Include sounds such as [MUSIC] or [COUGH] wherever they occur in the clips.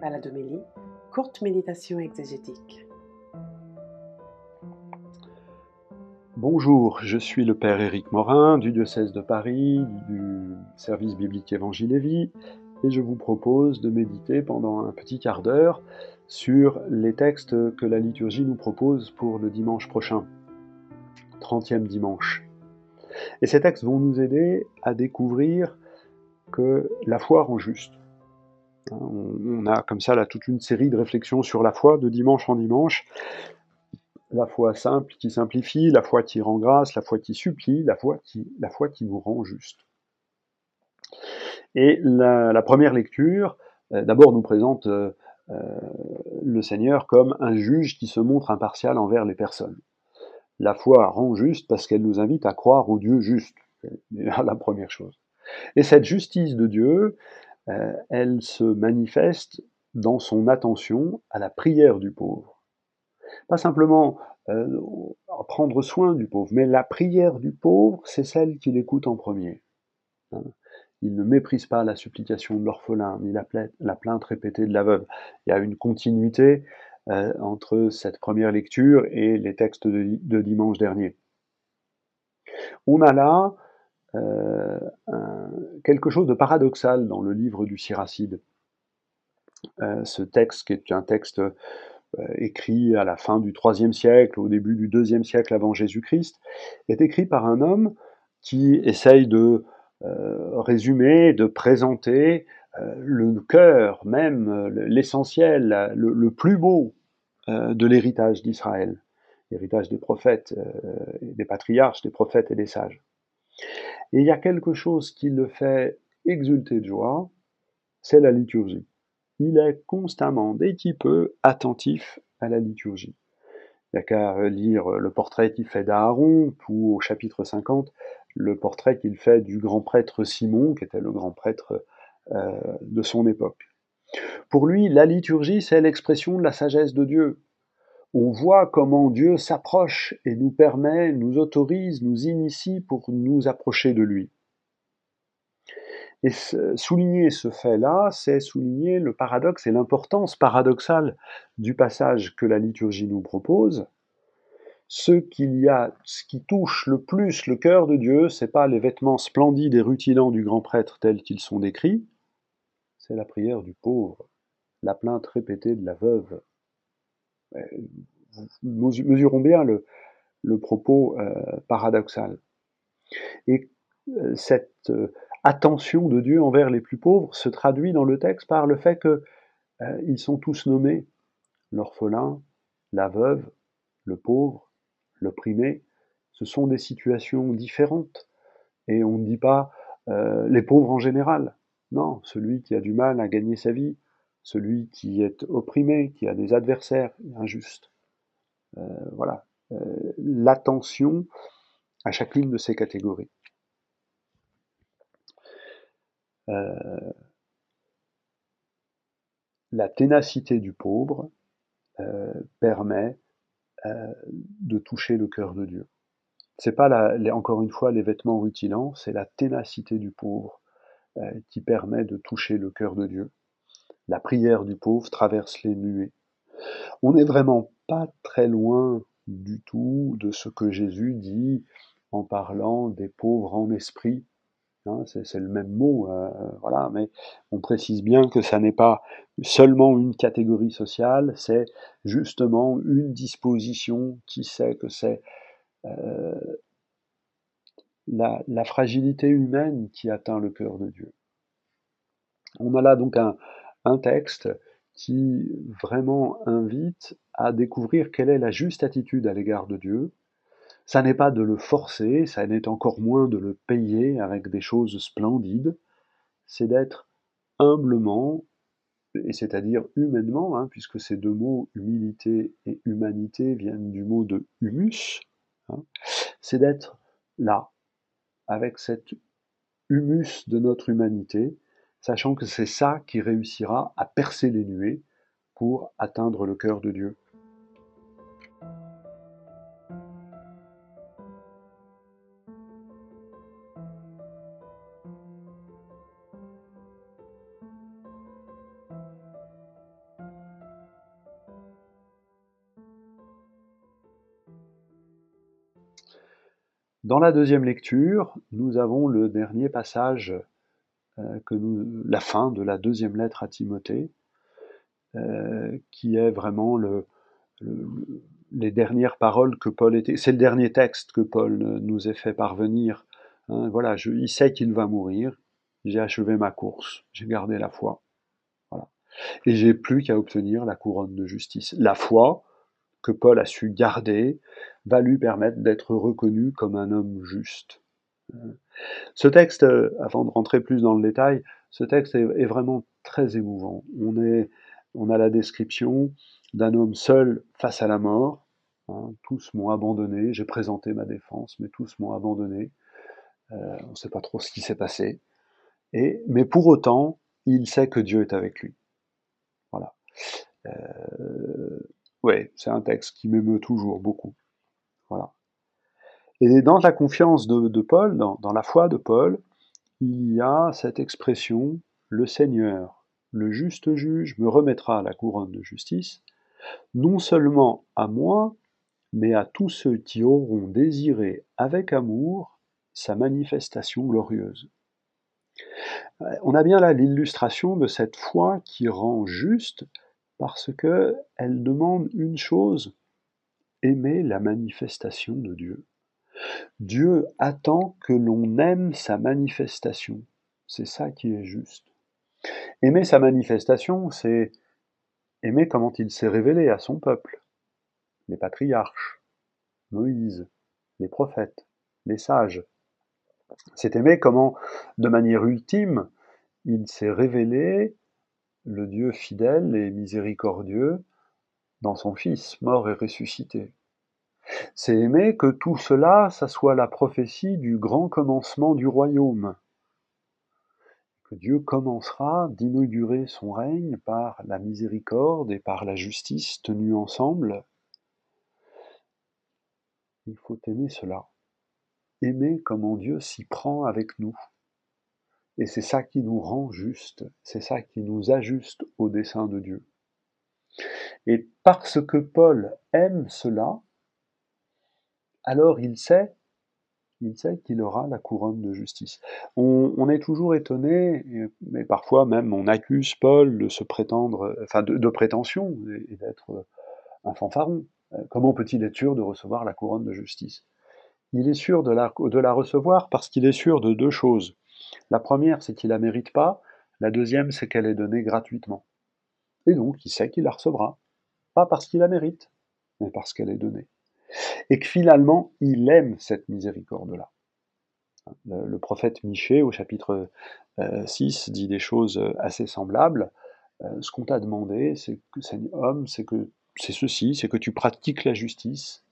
Baladomélie, courte méditation exégétique. Bonjour, je suis le Père Éric Morin du diocèse de Paris, du service biblique Évangile et Vie, et je vous propose de méditer pendant un petit quart d'heure sur les textes que la liturgie nous propose pour le dimanche prochain, 30e dimanche. Et ces textes vont nous aider à découvrir que la foi rend juste. Hein, on a comme ça là toute une série de réflexions sur la foi de dimanche en dimanche. La foi simple qui simplifie, la foi qui rend grâce, la foi qui supplie, la foi qui, la foi qui nous rend juste. Et la, première lecture, euh, d'abord nous présente euh, euh, le Seigneur comme un juge qui se montre impartial envers les personnes. La foi rend juste parce qu'elle nous invite à croire au Dieu juste. C'est [LAUGHS] la première chose. Et cette justice de Dieu, elle se manifeste dans son attention à la prière du pauvre. Pas simplement euh, prendre soin du pauvre, mais la prière du pauvre, c'est celle qu'il écoute en premier. Hein. Il ne méprise pas la supplication de l'orphelin, ni la, plainte, répétée de la veuve. Il y a une continuité euh, entre cette première lecture et les textes de dimanche dernier. On a là euh, quelque chose de paradoxal dans le livre du Siracide. Euh, ce texte, qui est un texte euh, écrit à la fin du IIIe siècle, au début du IIe siècle avant Jésus-Christ, est écrit par un homme qui essaye de résumer, de présenter le cœur même, l'essentiel, le, plus beau de l'héritage d'Israël, l'héritage des prophètes, des patriarches, des prophètes et des sages. Et il y a quelque chose qui le fait exulter de joie, c'est la liturgie. Il est constamment, dès qu'il peut, attentif à la liturgie. Il n'y a qu'à lire le portrait qu'il fait d'Aaron, ou au chapitre 50, le portrait qu'il fait du grand prêtre Simon, qui était le grand prêtre euh, de son époque. Pour lui, la liturgie, c'est l'expression de la sagesse de Dieu on voit comment Dieu s'approche et nous permet, nous autorise, nous initie pour nous approcher de lui. Et souligner ce fait-là, c'est souligner le paradoxe et l'importance paradoxale du passage que la liturgie nous propose. Ce qu'il y a, ce qui touche le plus le cœur de Dieu, c'est pas les vêtements splendides et rutilants du grand prêtre tels qu'ils sont décrits, c'est la prière du pauvre, la plainte répétée de la veuve, mesurons bien le, propos euh, paradoxal. Et euh, cette euh, attention de Dieu envers les plus pauvres se traduit dans le texte par le fait qu'ils sont tous nommés, l'orphelin, la veuve, le pauvre, l'opprimé. Ce sont des situations différentes. Et on ne dit pas les pauvres en général. Non, celui qui a du mal à gagner sa vie, celui qui est opprimé, qui a des adversaires injustes. Euh, voilà, euh, l'attention à chacune de ces catégories. Euh, la ténacité du pauvre permet de toucher le cœur de Dieu. C'est pas encore une fois les vêtements rutilants, c'est la ténacité du pauvre qui permet de toucher le cœur de Dieu. La prière du pauvre traverse les nuées. On n'est vraiment pas très loin du tout de ce que Jésus dit en parlant des pauvres en esprit. Hein, c'est le même mot, euh, voilà, mais on précise bien que ça n'est pas seulement une catégorie sociale, c'est justement une disposition qui sait que c'est euh, la, la, fragilité humaine qui atteint le cœur de Dieu. On a là donc un, un texte qui vraiment invite à découvrir quelle est la juste attitude à l'égard de Dieu. Ça n'est pas de le forcer, ça n'est encore moins de le payer avec des choses splendides, c'est d'être humblement, et c'est-à-dire humainement, hein, puisque ces deux mots, humilité et humanité, viennent du mot de humus, hein, c'est d'être là, avec cet humus de notre humanité, sachant que c'est ça qui réussira à percer les nuées pour atteindre le cœur de Dieu. Dans la deuxième lecture, nous avons le dernier passage que nous, la fin de la deuxième lettre à Timothée, euh, qui est vraiment le, les dernières paroles que Paul était. C'est le dernier texte que Paul nous a fait parvenir. Hein, voilà, il sait qu'il va mourir. J'ai achevé ma course, j'ai gardé la foi. Voilà. Et j'ai plus qu'à obtenir la couronne de justice. La foi que Paul a su garder va lui permettre d'être reconnu comme un homme juste. Ce texte, euh, avant de rentrer plus dans le détail, ce texte est, vraiment très émouvant. On a la description d'un homme seul face à la mort. Hein, tous m'ont abandonné, j'ai présenté ma défense, mais tous m'ont abandonné. Euh, on ne sait pas trop ce qui s'est passé. Et, mais pour autant, il sait que Dieu est avec lui. Voilà. Euh, ouais, c'est un texte qui m'émeut toujours beaucoup. Et dans la confiance de, Paul, dans, la foi de Paul, il y a cette expression le Seigneur, le juste juge, me remettra la couronne de justice, non seulement à moi, mais à tous ceux qui auront désiré avec amour sa manifestation glorieuse. Euh, on a bien là l'illustration de cette foi qui rend juste parce qu'elle demande une chose, aimer la manifestation de Dieu. Dieu attend que l'on aime sa manifestation. C'est ça qui est juste. Aimer sa manifestation, c'est aimer comment il s'est révélé à son peuple, les patriarches, Moïse, les prophètes, les sages. C'est aimer comment, de manière ultime, il s'est révélé, le Dieu fidèle et miséricordieux, dans son Fils, mort et ressuscité. C'est aimer que tout cela, ça soit la prophétie du grand commencement du royaume, que Dieu commencera d'inaugurer son règne par la miséricorde et par la justice tenue ensemble. Il faut aimer cela. Aimer comment Dieu s'y prend avec nous. Et c'est ça qui nous rend juste, c'est ça qui nous ajuste au dessein de Dieu. Et parce que Paul aime cela, alors il sait il sait qu'il aura la couronne de justice. On, est toujours étonné, mais parfois même on accuse Paul de se prétendre, enfin de, prétention et, d'être un fanfaron. Comment peut-il être sûr de recevoir la couronne de justice? Il est sûr de la, de la recevoir parce qu'il est sûr de deux choses. La première, c'est qu'il la mérite pas. La deuxième, c'est qu'elle est donnée gratuitement. Et donc, il sait qu'il la recevra. Pas parce qu'il la mérite, mais parce qu'elle est donnée et que finalement, il aime cette miséricorde-là. Le, prophète Michée, au chapitre 6, euh, dit des choses euh, assez semblables. Euh, ce qu'on t'a demandé, c'est que, homme, c'est que c'est ceci, c'est que tu pratiques la justice,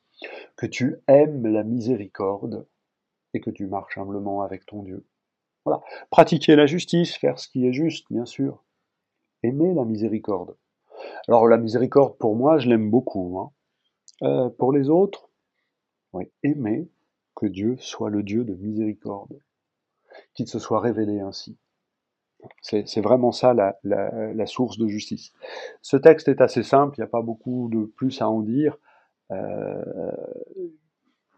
que tu aimes la miséricorde et que tu marches humblement avec ton Dieu. Voilà. Pratiquer la justice, faire ce qui est juste, bien sûr. Aimer la miséricorde. Alors la miséricorde, pour moi, je l'aime beaucoup. Hein. Euh, pour les autres, oui, aimer que Dieu soit le Dieu de miséricorde, qu'il se soit révélé ainsi. C'est vraiment ça la, source de justice. Ce texte est assez simple, il n'y a pas beaucoup de plus à en dire. Euh,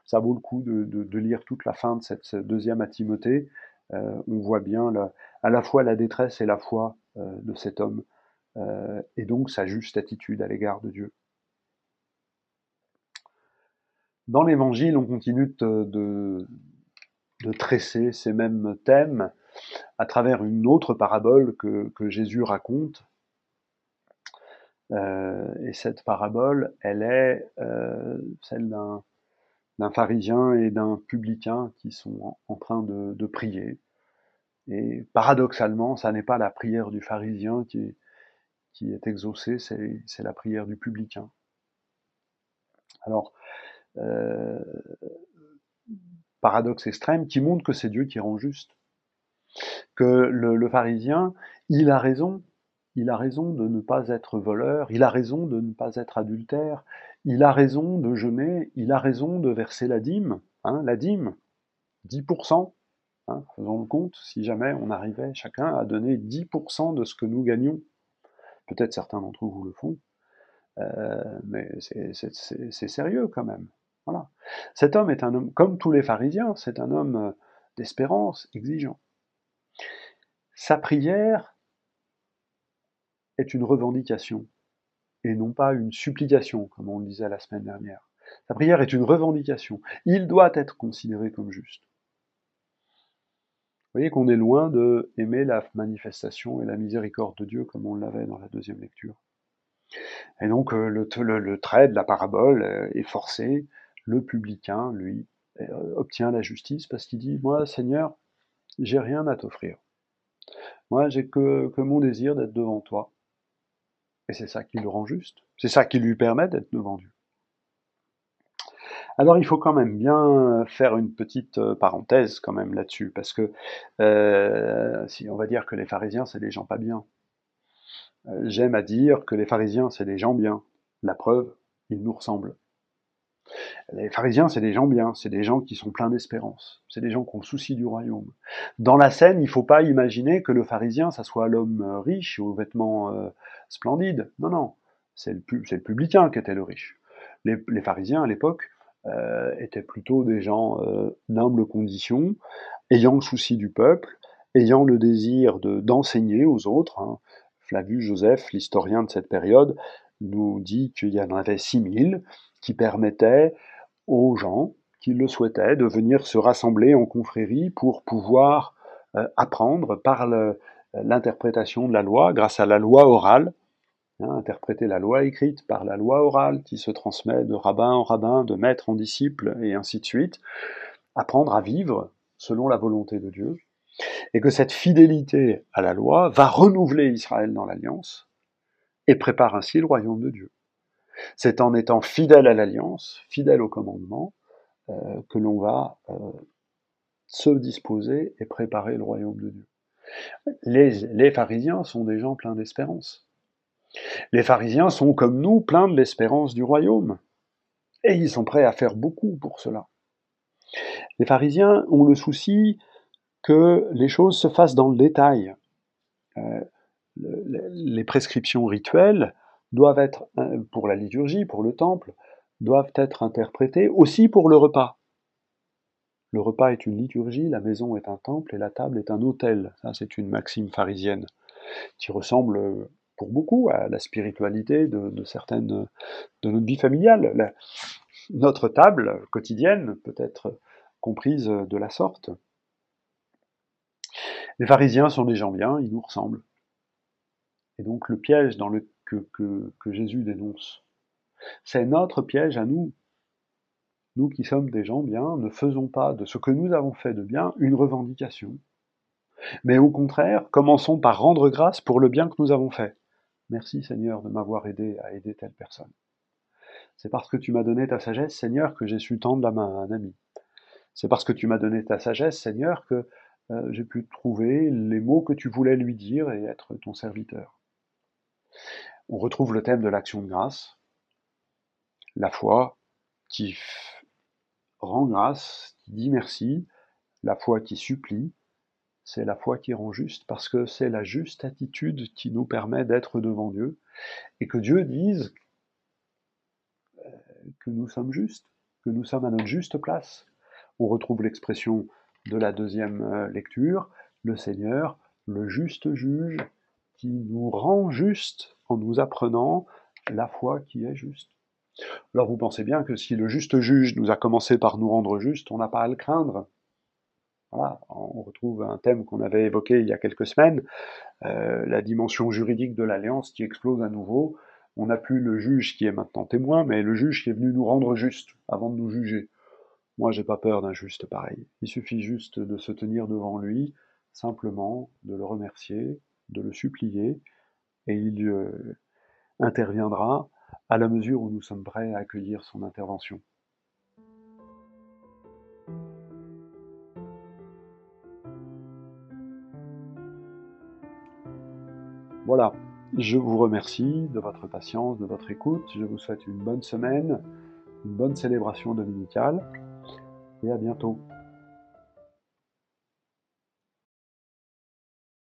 ça vaut le coup de, lire toute la fin de cette, deuxième à Timothée. Euh, on voit bien à la fois la détresse et la foi de cet homme, et donc sa juste attitude à l'égard de Dieu. Dans l'Évangile, on continue de, tresser ces mêmes thèmes à travers une autre parabole que, Jésus raconte. Euh, et cette parabole, elle est euh, celle d'un pharisien et d'un publicain qui sont en, train de, prier. Et paradoxalement, ça n'est pas la prière du pharisien qui est, qui est exaucée, c'est la prière du publicain. Alors, euh, paradoxe extrême qui montre que c'est Dieu qui rend juste. Que le, pharisien, il a raison, il a raison de ne pas être voleur, il a raison de ne pas être adultère, il a raison de jeûner, il a raison de verser la dîme, hein, la dîme, 10%, hein, faisons le compte, si jamais on arrivait chacun à donner 10% de ce que nous gagnons, peut-être certains d'entre vous le font, euh, mais c'est sérieux quand même. Cet homme est un homme, comme tous les pharisiens, c'est un homme euh, d'espérance, exigeant. Sa prière est une revendication et non pas une supplication, comme on le disait la semaine dernière. Sa prière est une revendication. Il doit être considéré comme juste. Vous voyez qu'on est loin de aimer la manifestation et la miséricorde de Dieu comme on l'avait dans la deuxième lecture. Et donc euh, le, le, trait de la parabole euh, est forcé. Le publicain, lui, euh, obtient la justice parce qu'il dit, moi, Seigneur, j'ai rien à t'offrir. Moi, j'ai que, mon désir d'être devant toi. Et c'est ça qui le rend juste. C'est ça qui lui permet d'être devant Dieu. Alors il faut quand même bien faire une petite euh, parenthèse quand même là-dessus, parce que euh, si on va dire que les pharisiens c'est des gens pas bien. J'aime à dire que les pharisiens c'est des gens bien. La preuve, ils nous ressemblent. Les pharisiens, c'est des gens bien, c'est des gens qui sont pleins d'espérance, c'est des gens qui ont le souci du royaume. Dans la scène, il ne faut pas imaginer que le pharisien, ça soit l'homme euh, riche aux vêtements euh, splendides. Non, non, c'est le, le, publicain qui était le riche. Les, pharisiens, à l'époque, euh, étaient plutôt des gens d'humble condition, ayant le souci du peuple, ayant le désir d'enseigner aux autres. Hein. Flavius Joseph, l'historien de cette période, nous dit qu'il y en avait 6000 qui permettait aux gens qui le souhaitaient de venir se rassembler en confrérie pour pouvoir euh, apprendre par l'interprétation de la loi, grâce à la loi orale, hein, interpréter la loi écrite par la loi orale qui se transmet de rabbin en rabbin, de maître en disciple, et ainsi de suite, apprendre à vivre selon la volonté de Dieu, et que cette fidélité à la loi va renouveler Israël dans l'alliance et prépare ainsi le royaume de Dieu. C'est en étant fidèle à l'alliance, fidèle au commandement, euh, que l'on va euh, se disposer et préparer le royaume de Dieu. Les, pharisiens sont des gens pleins d'espérance. Les pharisiens sont comme nous pleins de l'espérance du royaume. Et ils sont prêts à faire beaucoup pour cela. Les pharisiens ont le souci que les choses se fassent dans le détail. Euh, les prescriptions rituelles doivent être, euh, pour la liturgie, pour le temple, doivent être interprétées aussi pour le repas. Le repas est une liturgie, la maison est un temple et la table est un autel. Ça, c'est une maxime pharisienne qui ressemble pour beaucoup à la spiritualité de, certaines de notre vie familiale. notre table quotidienne peut être comprise de la sorte. Les pharisiens sont des gens bien, ils nous ressemblent. Et donc le piège dans le que, Jésus dénonce. C'est notre piège à nous. Nous qui sommes des gens bien, ne faisons pas de ce que nous avons fait de bien une revendication. Mais au contraire, commençons par rendre grâce pour le bien que nous avons fait. Merci Seigneur de m'avoir aidé à aider telle personne. C'est parce que tu m'as donné ta sagesse, Seigneur, que j'ai su tendre la main à un ami. C'est parce que tu m'as donné ta sagesse, Seigneur, que euh, j'ai pu trouver les mots que tu voulais lui dire et être ton serviteur on retrouve le thème de l'action de grâce, la foi qui rend grâce, qui dit merci, la foi qui supplie, c'est la foi qui rend juste, parce que c'est la juste attitude qui nous permet d'être devant Dieu, et que Dieu dise euh, que nous sommes justes, que nous sommes à notre juste place. On retrouve l'expression de la deuxième euh, lecture, le Seigneur, le juste juge, qui nous rend juste en nous apprenant la foi qui est juste. Alors vous pensez bien que si le juste juge nous a commencé par nous rendre juste, on n'a pas à le craindre. Voilà, on retrouve un thème qu'on avait évoqué il y a quelques semaines, euh, la dimension juridique de l'alliance qui explose à nouveau. On n'a plus le juge qui est maintenant témoin, mais le juge qui est venu nous rendre juste avant de nous juger. Moi, j'ai pas peur d'un juste pareil. Il suffit juste de se tenir devant lui, simplement de le remercier, de le supplier, et il euh, interviendra à la mesure où nous sommes prêts à accueillir son intervention. Voilà, je vous remercie de votre patience, de votre écoute. Je vous souhaite une bonne semaine, une bonne célébration dominicale et à bientôt.